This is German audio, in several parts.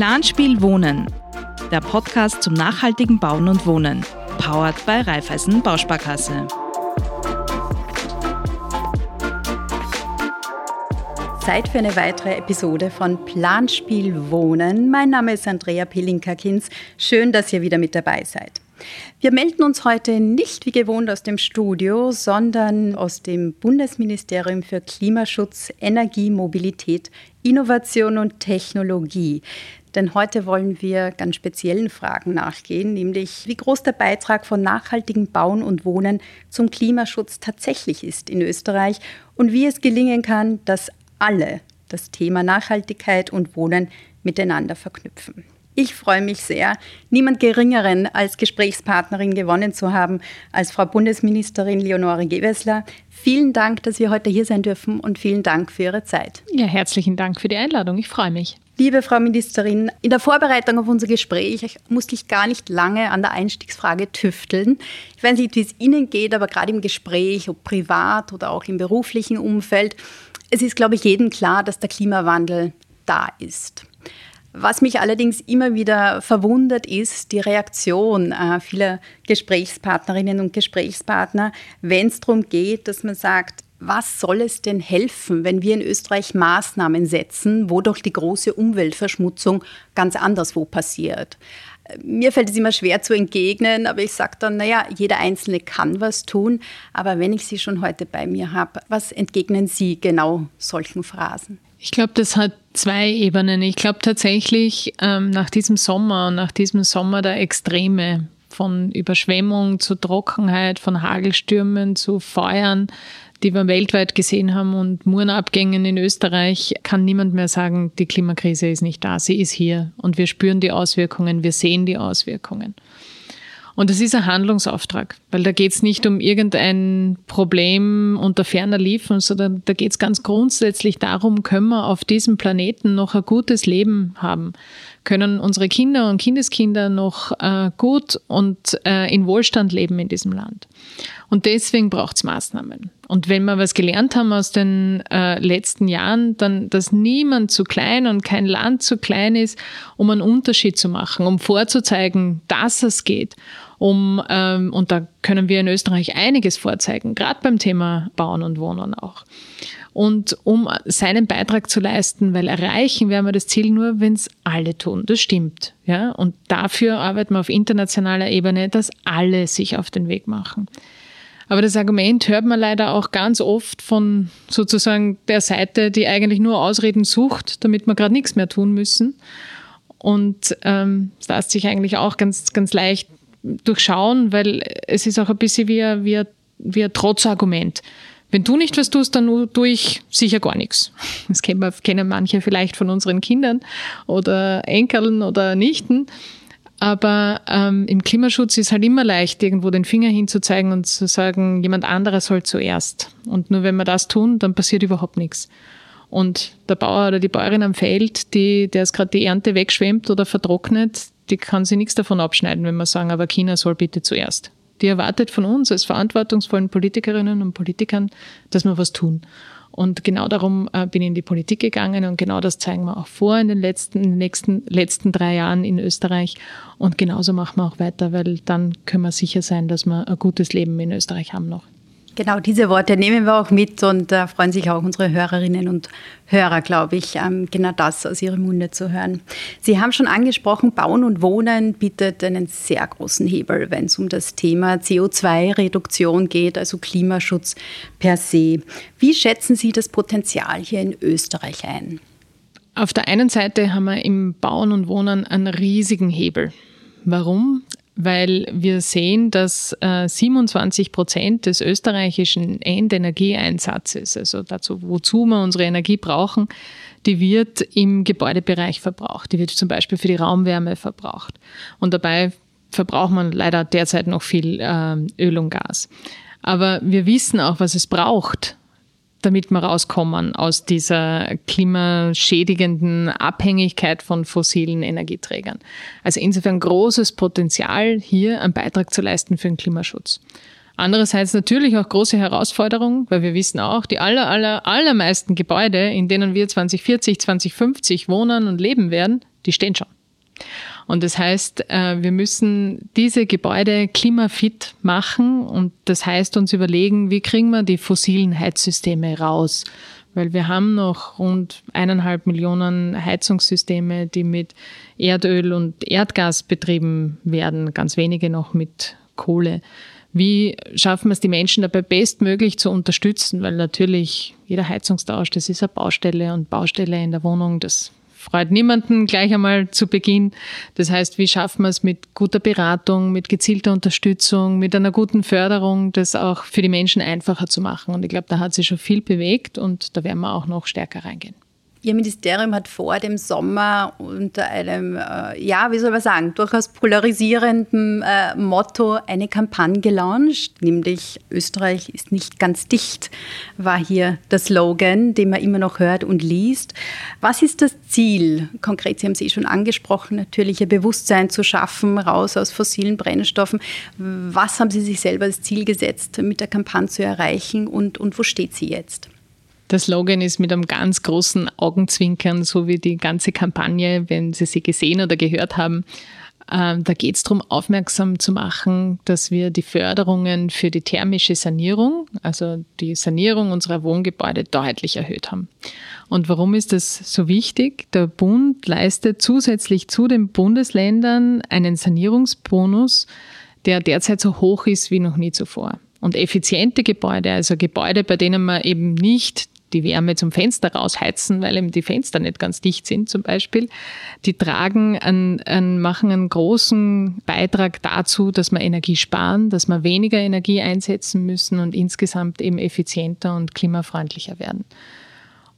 Planspiel Wohnen, der Podcast zum nachhaltigen Bauen und Wohnen, powered bei Raiffeisen Bausparkasse. Zeit für eine weitere Episode von Planspiel Wohnen. Mein Name ist Andrea Pilinka-Kins. Schön, dass ihr wieder mit dabei seid. Wir melden uns heute nicht wie gewohnt aus dem Studio, sondern aus dem Bundesministerium für Klimaschutz, Energie, Mobilität, Innovation und Technologie. Denn heute wollen wir ganz speziellen Fragen nachgehen, nämlich wie groß der Beitrag von nachhaltigem Bauen und Wohnen zum Klimaschutz tatsächlich ist in Österreich und wie es gelingen kann, dass alle das Thema Nachhaltigkeit und Wohnen miteinander verknüpfen. Ich freue mich sehr, niemand Geringeren als Gesprächspartnerin gewonnen zu haben als Frau Bundesministerin Leonore Gewessler. Vielen Dank, dass wir heute hier sein dürfen und vielen Dank für Ihre Zeit. Ja, herzlichen Dank für die Einladung. Ich freue mich. Liebe Frau Ministerin, in der Vorbereitung auf unser Gespräch musste ich gar nicht lange an der Einstiegsfrage tüfteln. Ich weiß nicht, wie es Ihnen geht, aber gerade im Gespräch, ob privat oder auch im beruflichen Umfeld, es ist, glaube ich, jedem klar, dass der Klimawandel da ist. Was mich allerdings immer wieder verwundert, ist die Reaktion äh, vieler Gesprächspartnerinnen und Gesprächspartner, wenn es darum geht, dass man sagt, was soll es denn helfen, wenn wir in Österreich Maßnahmen setzen, wo doch die große Umweltverschmutzung ganz anderswo passiert? Mir fällt es immer schwer zu entgegnen, aber ich sage dann, naja, jeder Einzelne kann was tun. Aber wenn ich Sie schon heute bei mir habe, was entgegnen Sie genau solchen Phrasen? Ich glaube, das hat zwei Ebenen. Ich glaube tatsächlich, ähm, nach diesem Sommer, nach diesem Sommer der Extreme, von Überschwemmung zu Trockenheit, von Hagelstürmen zu Feuern, die wir weltweit gesehen haben und Murenabgängen in Österreich, kann niemand mehr sagen, die Klimakrise ist nicht da. Sie ist hier und wir spüren die Auswirkungen, wir sehen die Auswirkungen. Und es ist ein Handlungsauftrag, weil da geht es nicht um irgendein Problem unter ferner Liefen, sondern da geht es ganz grundsätzlich darum, können wir auf diesem Planeten noch ein gutes Leben haben? Können unsere Kinder und Kindeskinder noch äh, gut und äh, in Wohlstand leben in diesem Land? Und deswegen braucht es Maßnahmen. Und wenn wir was gelernt haben aus den äh, letzten Jahren, dann, dass niemand zu klein und kein Land zu klein ist, um einen Unterschied zu machen, um vorzuzeigen, dass es geht um, ähm, und da können wir in Österreich einiges vorzeigen, gerade beim Thema Bauen und Wohnen auch. Und um seinen Beitrag zu leisten, weil erreichen werden wir das Ziel nur, wenn es alle tun. Das stimmt. Ja? Und dafür arbeiten wir auf internationaler Ebene, dass alle sich auf den Weg machen. Aber das Argument hört man leider auch ganz oft von sozusagen der Seite, die eigentlich nur Ausreden sucht, damit wir gerade nichts mehr tun müssen. Und ähm, das lässt sich eigentlich auch ganz, ganz leicht durchschauen, weil es ist auch ein bisschen wie ein, wie ein, wie ein Trotzargument. Wenn du nicht was tust, dann tue ich sicher gar nichts. Das kennen, kennen manche vielleicht von unseren Kindern oder Enkeln oder Nichten. Aber ähm, im Klimaschutz ist halt immer leicht, irgendwo den Finger hinzuzeigen und zu sagen, jemand anderer soll zuerst. Und nur wenn wir das tun, dann passiert überhaupt nichts. Und der Bauer oder die Bäuerin am Feld, die, der es gerade die Ernte wegschwemmt oder vertrocknet, die kann sich nichts davon abschneiden, wenn wir sagen, aber China soll bitte zuerst. Die erwartet von uns als verantwortungsvollen Politikerinnen und Politikern, dass wir was tun. Und genau darum äh, bin ich in die Politik gegangen und genau das zeigen wir auch vor in den letzten, in den nächsten, letzten drei Jahren in Österreich. Und genauso machen wir auch weiter, weil dann können wir sicher sein, dass wir ein gutes Leben in Österreich haben noch. Genau, diese Worte nehmen wir auch mit und da äh, freuen sich auch unsere Hörerinnen und Hörer, glaube ich, ähm, genau das aus Ihrem Munde zu hören. Sie haben schon angesprochen, Bauen und Wohnen bietet einen sehr großen Hebel, wenn es um das Thema CO2-Reduktion geht, also Klimaschutz per se. Wie schätzen Sie das Potenzial hier in Österreich ein? Auf der einen Seite haben wir im Bauen und Wohnen einen riesigen Hebel. Warum? Weil wir sehen, dass äh, 27 Prozent des österreichischen Endenergieeinsatzes, also dazu, wozu wir unsere Energie brauchen, die wird im Gebäudebereich verbraucht. Die wird zum Beispiel für die Raumwärme verbraucht. Und dabei verbraucht man leider derzeit noch viel äh, Öl und Gas. Aber wir wissen auch, was es braucht, damit wir rauskommen aus dieser klimaschädigenden Abhängigkeit von fossilen Energieträgern. Also insofern großes Potenzial, hier einen Beitrag zu leisten für den Klimaschutz. Andererseits natürlich auch große Herausforderungen, weil wir wissen auch, die aller, aller, allermeisten Gebäude, in denen wir 2040, 2050 wohnen und leben werden, Die stehen schon. Und das heißt, äh, wir müssen diese Gebäude klimafit machen und das heißt uns überlegen, wie kriegen wir die fossilen Heizsysteme raus? Weil wir haben noch rund eineinhalb Millionen Heizungssysteme, die mit Erdöl und Erdgas betrieben werden, ganz wenige noch mit Kohle. Wie schaffen wir es, die Menschen dabei bestmöglich zu unterstützen? Weil natürlich jeder Heizungstausch, das ist eine Baustelle und Baustelle in der Wohnung, das freut niemanden gleich einmal zu Beginn. Das heißt, wie schaffen wir es mit guter Beratung, mit gezielter Unterstützung, mit einer guten Förderung, das auch für die Menschen einfacher zu machen? Und ich glaube, da hat sich schon viel bewegt und da werden wir auch noch stärker reingehen. Ihr Ministerium hat vor dem Sommer unter einem, äh, ja, wie soll man sagen, durchaus polarisierenden äh, Motto eine Kampagne gelauncht, nämlich Österreich ist nicht ganz dicht, war hier der Slogan, den man immer noch hört und liest. Was ist das Ziel? Konkret, Sie haben es eh schon angesprochen, natürlich ein Bewusstsein zu schaffen, raus aus fossilen Brennstoffen. Was haben Sie sich selber als Ziel gesetzt, mit der Kampagne zu erreichen und, und wo steht sie jetzt? Der Slogan ist mit einem ganz großen Augenzwinkern, so wie die ganze Kampagne, wenn Sie sie gesehen oder gehört haben. Ähm, da geht es darum, aufmerksam zu machen, dass wir die Förderungen für die thermische Sanierung, also die Sanierung unserer Wohngebäude, deutlich erhöht haben. Und warum ist das so wichtig? Der Bund leistet zusätzlich zu den Bundesländern einen Sanierungsbonus, der derzeit so hoch ist wie noch nie zuvor. Und effiziente Gebäude, also Gebäude, bei denen man eben nicht die Wärme zum Fenster rausheizen, weil eben die Fenster nicht ganz dicht sind zum Beispiel. Die tragen einen, einen, machen einen großen Beitrag dazu, dass wir Energie sparen, dass wir weniger Energie einsetzen müssen und insgesamt eben effizienter und klimafreundlicher werden.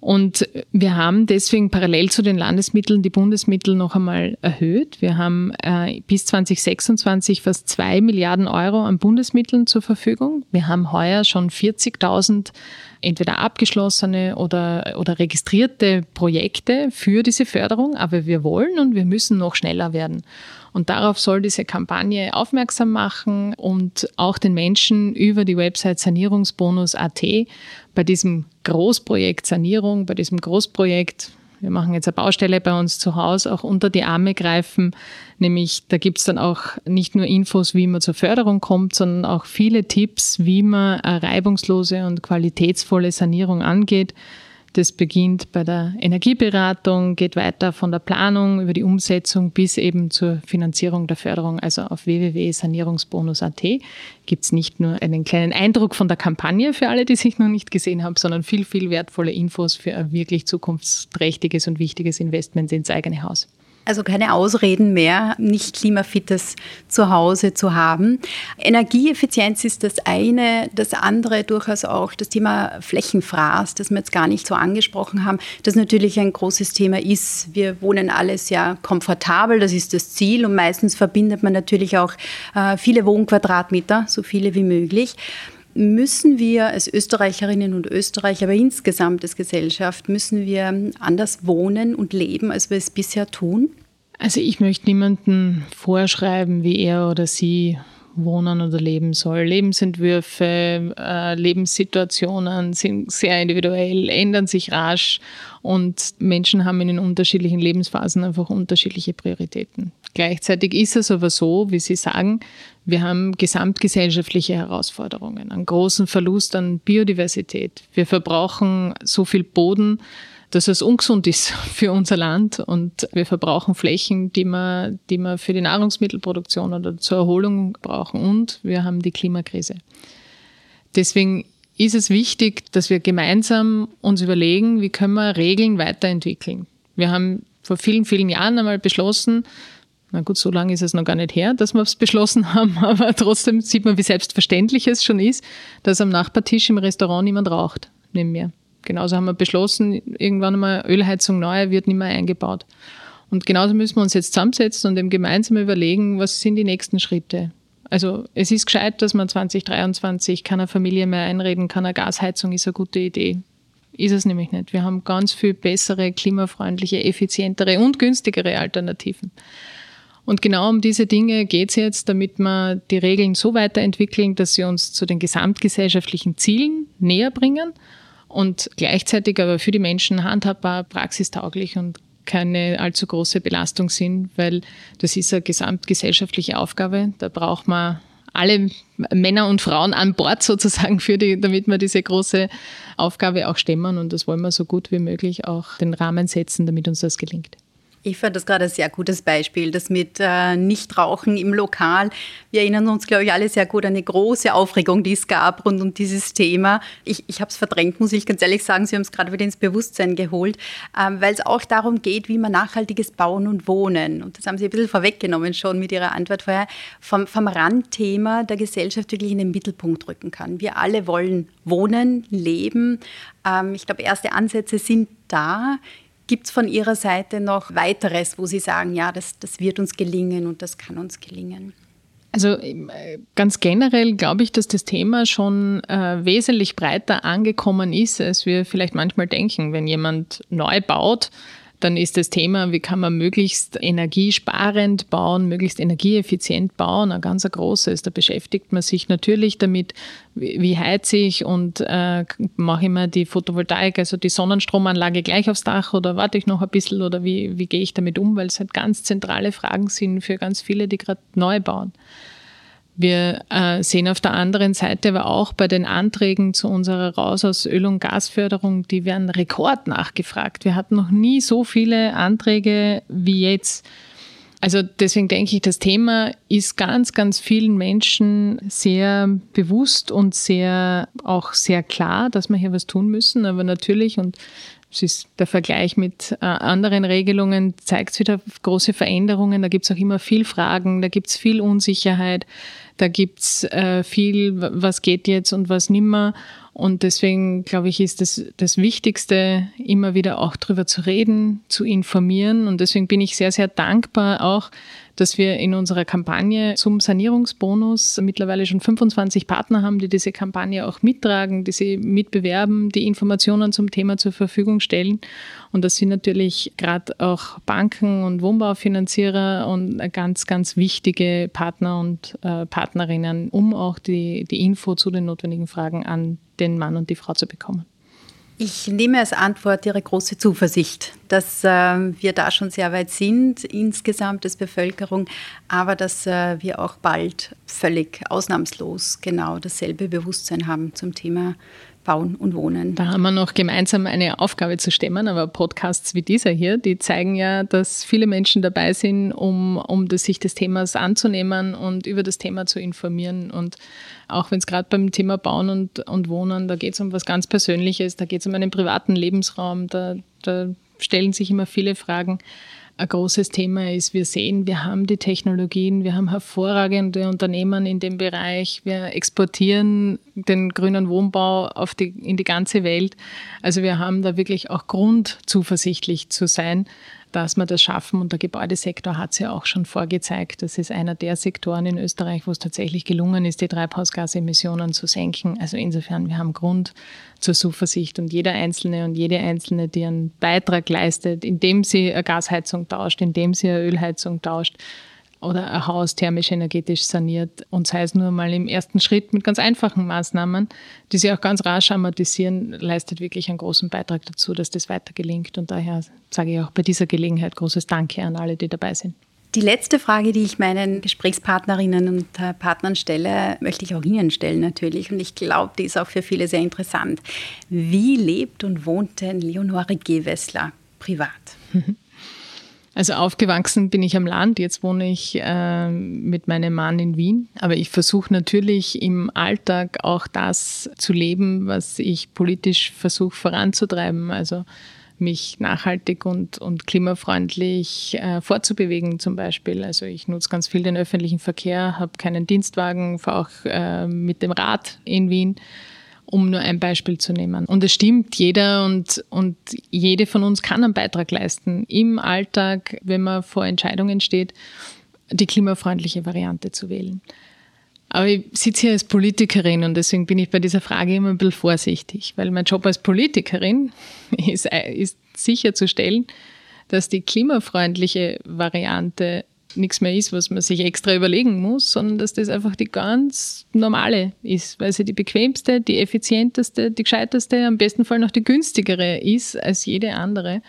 Und wir haben deswegen parallel zu den Landesmitteln die Bundesmittel noch einmal erhöht. Wir haben äh, bis 2026 fast zwei Milliarden Euro an Bundesmitteln zur Verfügung. Wir haben heuer schon 40.000 entweder abgeschlossene oder, oder registrierte Projekte für diese Förderung, aber wir wollen und wir müssen noch schneller werden. Und darauf soll diese Kampagne aufmerksam machen und auch den Menschen über die Website sanierungsbonus.at bei diesem Großprojekt Sanierung, bei diesem Großprojekt, wir machen jetzt eine Baustelle bei uns zu Hause, auch unter die Arme greifen. Nämlich, da gibt es dann auch nicht nur Infos, wie man zur Förderung kommt, sondern auch viele Tipps, wie man eine reibungslose und qualitätsvolle Sanierung angeht. Das beginnt bei der Energieberatung, geht weiter von der Planung über die Umsetzung bis eben zur Finanzierung der Förderung. Also auf www.sanierungsbonus.at gibt es nicht nur einen kleinen Eindruck von der Kampagne für alle, die sich noch nicht gesehen haben, sondern viel, viel wertvolle Infos für ein wirklich zukunftsträchtiges und wichtiges Investment ins eigene Haus. Also keine Ausreden mehr, nicht klimafittes Zuhause zu haben. Energieeffizienz ist das eine, das andere durchaus auch das Thema Flächenfraß, das wir jetzt gar nicht so angesprochen haben, das natürlich ein großes Thema ist. Wir wohnen alle sehr komfortabel, das ist das Ziel und meistens verbindet man natürlich auch äh, viele Wohnquadratmeter, so viele wie möglich müssen wir als Österreicherinnen und Österreicher, aber insgesamt als Gesellschaft, müssen wir anders wohnen und leben, als wir es bisher tun? Also ich möchte niemanden vorschreiben, wie er oder sie wohnen oder leben soll. Lebensentwürfe, äh, Lebenssituationen sind sehr individuell, ändern sich rasch und Menschen haben in den unterschiedlichen Lebensphasen einfach unterschiedliche Prioritäten. Gleichzeitig ist es aber so, wie Sie sagen, wir haben gesamtgesellschaftliche Herausforderungen, einen großen Verlust an Biodiversität. Wir verbrauchen so viel Boden, dass es ungesund ist für unser Land und wir verbrauchen Flächen, die wir, die wir für die Nahrungsmittelproduktion oder zur Erholung brauchen und wir haben die Klimakrise. Deswegen ist es wichtig, dass wir gemeinsam uns überlegen, wie können wir Regeln weiterentwickeln. Wir haben vor vielen, vielen Jahren einmal beschlossen, na gut, so lange ist es noch gar nicht her, dass wir es beschlossen haben, aber trotzdem sieht man, wie selbstverständlich es schon ist, dass am Nachbartisch im Restaurant niemand raucht, neben mir. Genauso haben wir beschlossen, irgendwann einmal Ölheizung neu wird nicht mehr eingebaut. Und genauso müssen wir uns jetzt zusammensetzen und eben gemeinsam überlegen, was sind die nächsten Schritte. Also es ist gescheit, dass man 2023 keiner Familie mehr einreden kann, eine Gasheizung ist eine gute Idee. Ist es nämlich nicht. Wir haben ganz viel bessere, klimafreundliche, effizientere und günstigere Alternativen. Und genau um diese Dinge geht es jetzt, damit wir die Regeln so weiterentwickeln, dass sie uns zu den gesamtgesellschaftlichen Zielen näher bringen und gleichzeitig aber für die Menschen handhabbar, praxistauglich und keine allzu große Belastung sind, weil das ist eine gesamtgesellschaftliche Aufgabe. Da braucht man alle Männer und Frauen an Bord sozusagen, für die, damit wir diese große Aufgabe auch stemmen. Und das wollen wir so gut wie möglich auch den Rahmen setzen, damit uns das gelingt. Ich fand das gerade ein sehr gutes Beispiel, das mit äh, Nichtrauchen im Lokal. Wir erinnern uns, glaube ich, alle sehr gut an eine große Aufregung, die es gab rund um dieses Thema. Ich, ich habe es verdrängt, muss ich ganz ehrlich sagen. Sie haben es gerade wieder ins Bewusstsein geholt, ähm, weil es auch darum geht, wie man nachhaltiges Bauen und Wohnen, und das haben Sie ein bisschen vorweggenommen schon mit Ihrer Antwort vorher, vom, vom Randthema der Gesellschaft wirklich in den Mittelpunkt rücken kann. Wir alle wollen wohnen, leben. Ähm, ich glaube, erste Ansätze sind da. Gibt es von Ihrer Seite noch weiteres, wo Sie sagen, ja, das, das wird uns gelingen und das kann uns gelingen? Also äh, ganz generell glaube ich, dass das Thema schon äh, wesentlich breiter angekommen ist, als wir vielleicht manchmal denken. Wenn jemand neu baut, dann ist das Thema, wie kann man möglichst energiesparend bauen, möglichst energieeffizient bauen, ein ganz großes. Da beschäftigt man sich natürlich damit, wie heize ich und äh, mache ich mir die Photovoltaik, also die Sonnenstromanlage gleich aufs Dach oder warte ich noch ein bisschen oder wie, wie gehe ich damit um, weil es halt ganz zentrale Fragen sind für ganz viele, die gerade neu bauen. Wir äh, sehen auf der anderen Seite aber auch bei den Anträgen zu unserer Raus aus Öl- und Gasförderung, die werden Rekord nachgefragt. Wir hatten noch nie so viele Anträge wie jetzt. Also deswegen denke ich, das Thema ist ganz, ganz vielen Menschen sehr bewusst und sehr auch sehr klar, dass wir hier was tun müssen. Aber natürlich, und es ist der Vergleich mit äh, anderen Regelungen, zeigt es wieder große Veränderungen. Da gibt es auch immer viel Fragen, da gibt es viel Unsicherheit. Da gibt's äh, viel, was geht jetzt und was nimmer. Und deswegen, glaube ich, ist das, das Wichtigste, immer wieder auch drüber zu reden, zu informieren. Und deswegen bin ich sehr, sehr dankbar auch, dass wir in unserer Kampagne zum Sanierungsbonus mittlerweile schon 25 Partner haben, die diese Kampagne auch mittragen, die sie mitbewerben, die Informationen zum Thema zur Verfügung stellen. Und das sind natürlich gerade auch Banken und Wohnbaufinanzierer und ganz, ganz wichtige Partner und äh, Partnerinnen, um auch die, die Info zu den notwendigen Fragen an den Mann und die Frau zu bekommen. Ich nehme als Antwort Ihre große Zuversicht, dass äh, wir da schon sehr weit sind, insgesamt als Bevölkerung, aber dass äh, wir auch bald völlig ausnahmslos genau dasselbe Bewusstsein haben zum Thema Bauen und Wohnen. Da haben wir noch gemeinsam eine Aufgabe zu stemmen, aber Podcasts wie dieser hier, die zeigen ja, dass viele Menschen dabei sind, um, um das, sich des Themas anzunehmen und über das Thema zu informieren. Und auch wenn es gerade beim Thema Bauen und, und Wohnen, da geht es um was ganz Persönliches, da geht es um einen privaten Lebensraum, da, da stellen sich immer viele Fragen ein großes Thema ist. Wir sehen, wir haben die Technologien, wir haben hervorragende Unternehmen in dem Bereich, wir exportieren den grünen Wohnbau auf die, in die ganze Welt. Also wir haben da wirklich auch Grund, zuversichtlich zu sein dass wir das schaffen. Und der Gebäudesektor hat es ja auch schon vorgezeigt. Das ist einer der Sektoren in Österreich, wo es tatsächlich gelungen ist, die Treibhausgasemissionen zu senken. Also insofern, wir haben Grund zur Zuversicht. Und jeder Einzelne und jede Einzelne, die einen Beitrag leistet, indem sie eine Gasheizung tauscht, indem sie eine Ölheizung tauscht, oder ein Haus thermisch energetisch saniert und sei es nur mal im ersten Schritt mit ganz einfachen Maßnahmen, die sich auch ganz rasch amortisieren, leistet wirklich einen großen Beitrag dazu, dass das weiter gelingt. Und daher sage ich auch bei dieser Gelegenheit großes Danke an alle, die dabei sind. Die letzte Frage, die ich meinen Gesprächspartnerinnen und Partnern stelle, möchte ich auch Ihnen stellen natürlich. Und ich glaube, die ist auch für viele sehr interessant. Wie lebt und wohnt denn Leonore Gewessler privat? Also aufgewachsen bin ich am Land, jetzt wohne ich äh, mit meinem Mann in Wien, aber ich versuche natürlich im Alltag auch das zu leben, was ich politisch versuche voranzutreiben. Also mich nachhaltig und, und klimafreundlich äh, fortzubewegen zum Beispiel. Also ich nutze ganz viel den öffentlichen Verkehr, habe keinen Dienstwagen, fahre auch äh, mit dem Rad in Wien um nur ein Beispiel zu nehmen. Und es stimmt, jeder und, und jede von uns kann einen Beitrag leisten, im Alltag, wenn man vor Entscheidungen steht, die klimafreundliche Variante zu wählen. Aber ich sitze hier als Politikerin und deswegen bin ich bei dieser Frage immer ein bisschen vorsichtig, weil mein Job als Politikerin ist, ist sicherzustellen, dass die klimafreundliche Variante nichts mehr ist, was man sich extra überlegen muss, sondern dass das einfach die ganz normale ist, weil sie die bequemste, die effizienteste, die gescheiteste, am besten Fall noch die günstigere ist als jede andere.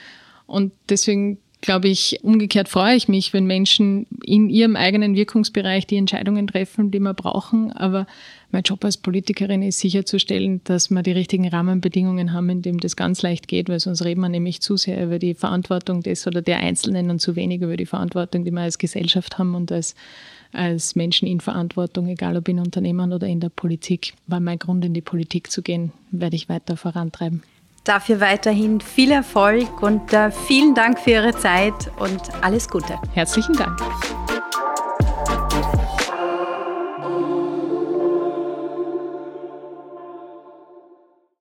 Und deswegen glaube ich, umgekehrt freue ich mich, wenn Menschen in ihrem eigenen Wirkungsbereich die Entscheidungen treffen, die wir brauchen. Aber mein Job als Politikerin ist sicherzustellen, dass wir die richtigen Rahmenbedingungen haben, in dem das ganz leicht geht, weil sonst reden wir nämlich zu sehr über die Verantwortung des oder der Einzelnen und zu wenig über die Verantwortung, die wir als Gesellschaft haben und als, als Menschen in Verantwortung, egal ob in Unternehmen oder in der Politik. War mein Grund, in die Politik zu gehen, werde ich weiter vorantreiben. Dafür weiterhin viel Erfolg und äh, vielen Dank für Ihre Zeit und alles Gute. Herzlichen Dank.